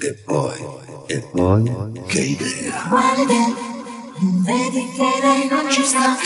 E poi, e poi, che idea? Quale idea? Non vedi che lei non ci sta?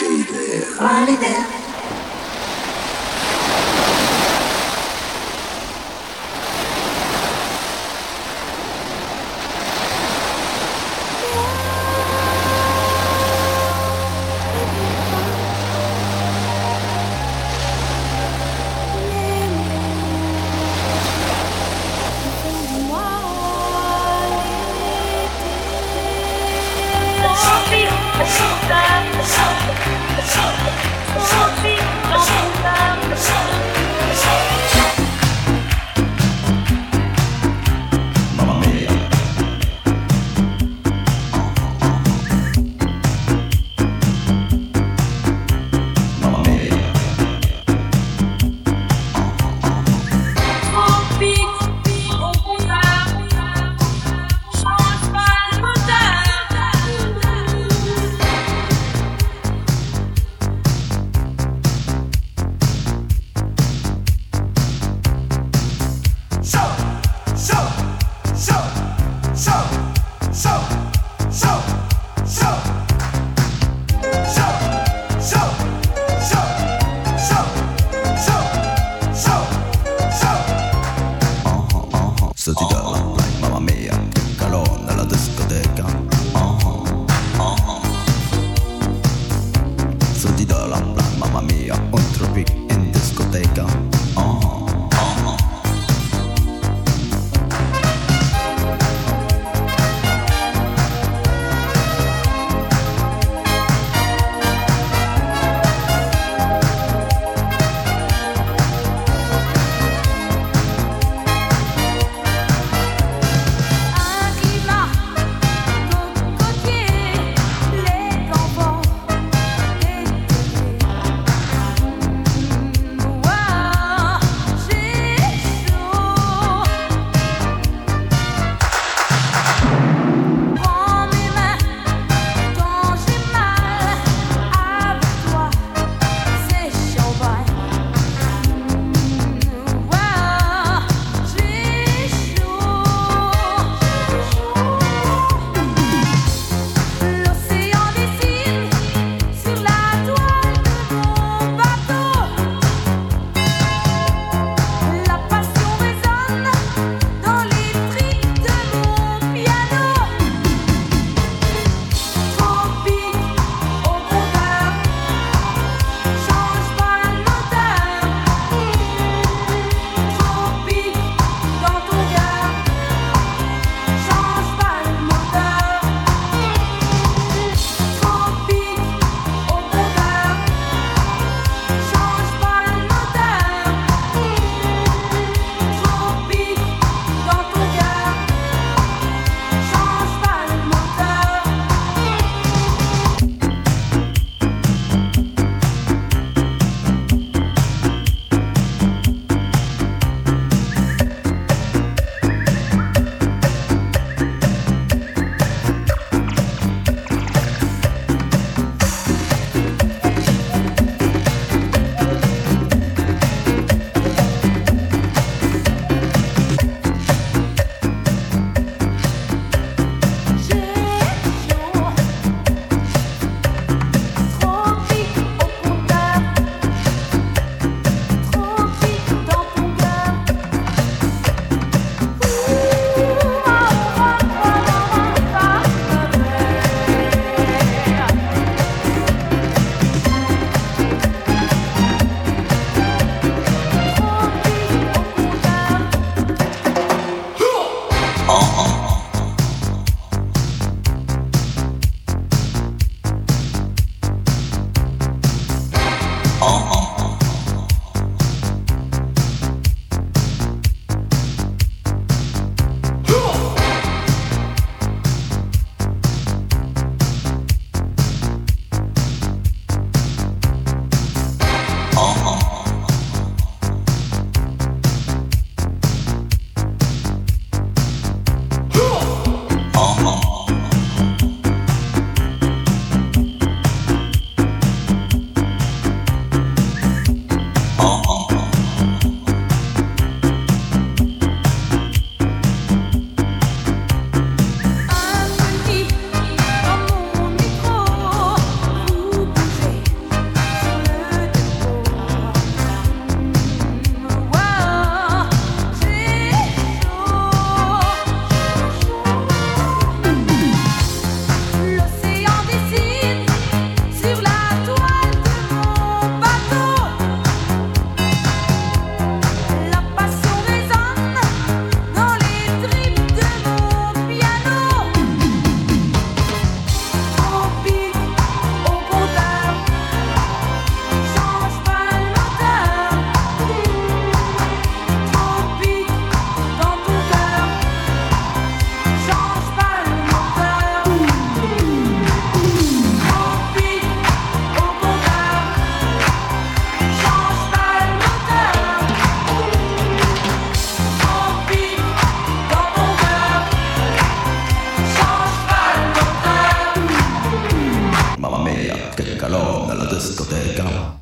你干